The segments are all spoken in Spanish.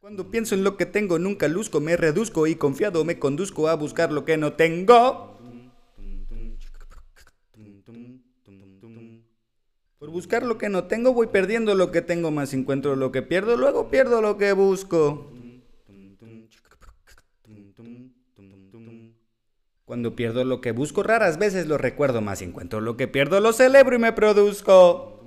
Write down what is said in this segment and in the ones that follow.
Cuando pienso en lo que tengo, nunca luzco, me reduzco y confiado me conduzco a buscar lo que no tengo. Por buscar lo que no tengo, voy perdiendo lo que tengo, más encuentro lo que pierdo, luego pierdo lo que busco. Cuando pierdo lo que busco, raras veces lo recuerdo, más encuentro lo que pierdo, lo celebro y me produzco.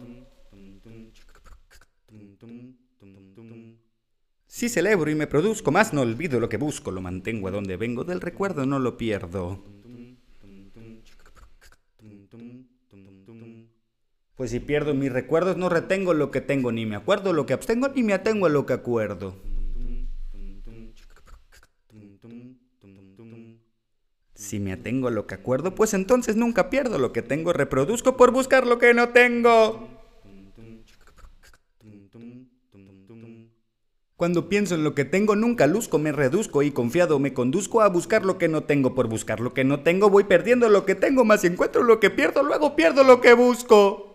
Si celebro y me produzco más, no olvido lo que busco, lo mantengo a donde vengo, del recuerdo no lo pierdo. Pues si pierdo mis recuerdos, no retengo lo que tengo, ni me acuerdo lo que abstengo, ni me atengo a lo que acuerdo. Si me atengo a lo que acuerdo, pues entonces nunca pierdo lo que tengo, reproduzco por buscar lo que no tengo. Cuando pienso en lo que tengo, nunca luzco, me reduzco y confiado me conduzco a buscar lo que no tengo. Por buscar lo que no tengo, voy perdiendo lo que tengo, más encuentro lo que pierdo, luego pierdo lo que busco.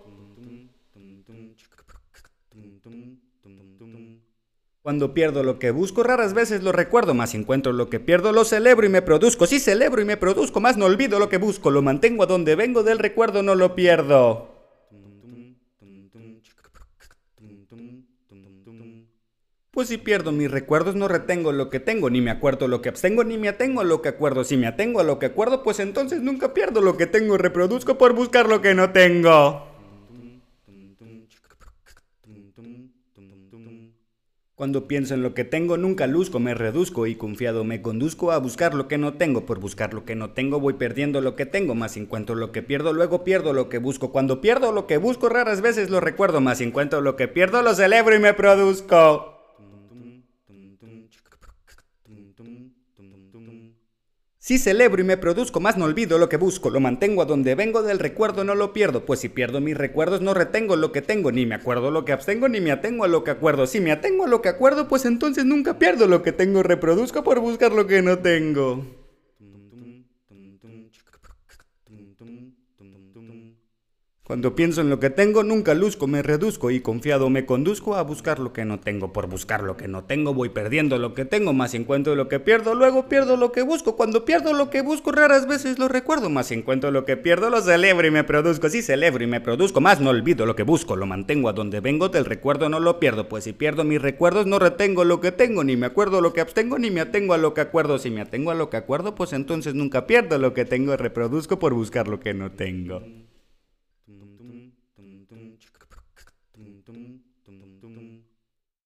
Cuando pierdo lo que busco, raras veces lo recuerdo, más encuentro lo que pierdo, lo celebro y me produzco. Si celebro y me produzco, más no olvido lo que busco, lo mantengo a donde vengo, del recuerdo no lo pierdo. Pues si pierdo mis recuerdos no retengo lo que tengo, ni me acuerdo lo que abstengo, ni me atengo a lo que acuerdo. Si me atengo a lo que acuerdo, pues entonces nunca pierdo lo que tengo, reproduzco por buscar lo que no tengo. Cuando pienso en lo que tengo, nunca luzco, me reduzco y confiado me conduzco a buscar lo que no tengo. Por buscar lo que no tengo, voy perdiendo lo que tengo, más encuentro lo que pierdo, luego pierdo lo que busco. Cuando pierdo lo que busco, raras veces lo recuerdo, más encuentro lo que pierdo, lo celebro y me produzco. Si celebro y me produzco más, no olvido lo que busco, lo mantengo a donde vengo del recuerdo, no lo pierdo, pues si pierdo mis recuerdos no retengo lo que tengo, ni me acuerdo lo que abstengo, ni me atengo a lo que acuerdo. Si me atengo a lo que acuerdo, pues entonces nunca pierdo lo que tengo, reproduzco por buscar lo que no tengo. Cuando pienso en lo que tengo, nunca luzco, me reduzco y confiado me conduzco a buscar lo que no tengo. Por buscar lo que no tengo, voy perdiendo lo que tengo, más encuentro lo que pierdo, luego pierdo lo que busco. Cuando pierdo lo que busco, raras veces lo recuerdo, más encuentro lo que pierdo, lo celebro y me produzco. Si celebro y me produzco, más no olvido lo que busco, lo mantengo a donde vengo, del recuerdo no lo pierdo. Pues si pierdo mis recuerdos, no retengo lo que tengo, ni me acuerdo lo que abstengo, ni me atengo a lo que acuerdo. Si me atengo a lo que acuerdo, pues entonces nunca pierdo lo que tengo, reproduzco por buscar lo que no tengo.